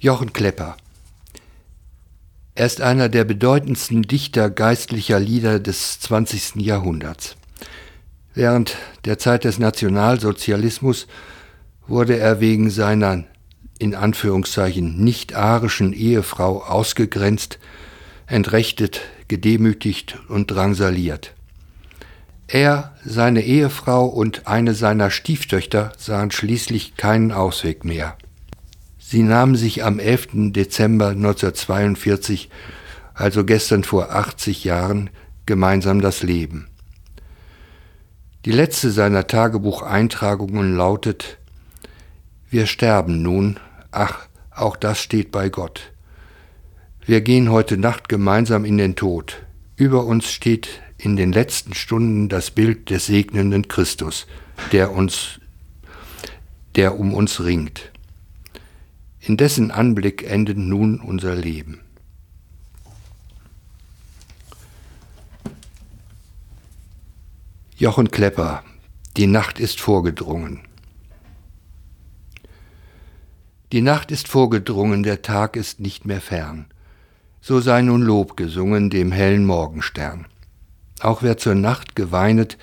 Jochen Klepper. Er ist einer der bedeutendsten Dichter geistlicher Lieder des 20. Jahrhunderts. Während der Zeit des Nationalsozialismus wurde er wegen seiner in Anführungszeichen nicht arischen Ehefrau ausgegrenzt, entrechtet, gedemütigt und drangsaliert. Er, seine Ehefrau und eine seiner Stieftöchter sahen schließlich keinen Ausweg mehr. Sie nahmen sich am 11. Dezember 1942, also gestern vor 80 Jahren, gemeinsam das Leben. Die letzte seiner Tagebucheintragungen lautet Wir sterben nun, ach, auch das steht bei Gott. Wir gehen heute Nacht gemeinsam in den Tod. Über uns steht in den letzten Stunden das Bild des segnenden Christus, der uns der um uns ringt. In dessen Anblick endet nun unser Leben. Jochen Klepper, die Nacht ist vorgedrungen. Die Nacht ist vorgedrungen, der Tag ist nicht mehr fern. So sei nun Lob gesungen dem hellen Morgenstern. Auch wer zur Nacht geweinet,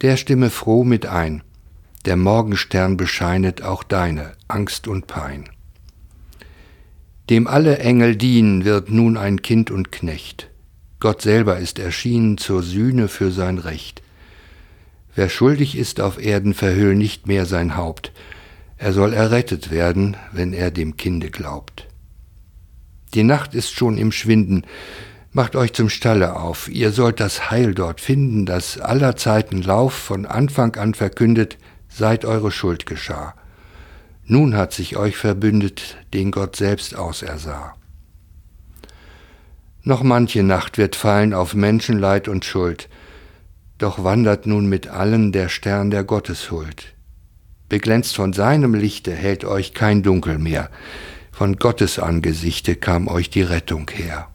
der stimme froh mit ein. Der Morgenstern bescheinet auch deine Angst und Pein dem alle Engel dienen, wird nun ein Kind und Knecht. Gott selber ist erschienen zur Sühne für sein Recht. Wer schuldig ist auf Erden, verhüll nicht mehr sein Haupt. Er soll errettet werden, wenn er dem Kinde glaubt. Die Nacht ist schon im Schwinden. Macht euch zum Stalle auf. Ihr sollt das Heil dort finden, das aller Zeiten Lauf von Anfang an verkündet, seit eure Schuld geschah. Nun hat sich euch verbündet, den Gott selbst ausersah. Noch manche Nacht wird fallen auf Menschenleid und Schuld, doch wandert nun mit allen der Stern der Gotteshuld. Beglänzt von seinem Lichte hält euch kein Dunkel mehr, von Gottes Angesichte kam euch die Rettung her.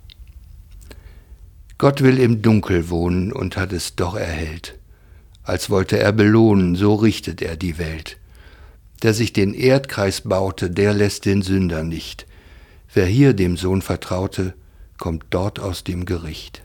Gott will im Dunkel wohnen und hat es doch erhellt. Als wollte er belohnen, so richtet er die Welt. Der sich den Erdkreis baute, der lässt den Sünder nicht. Wer hier dem Sohn vertraute, kommt dort aus dem Gericht.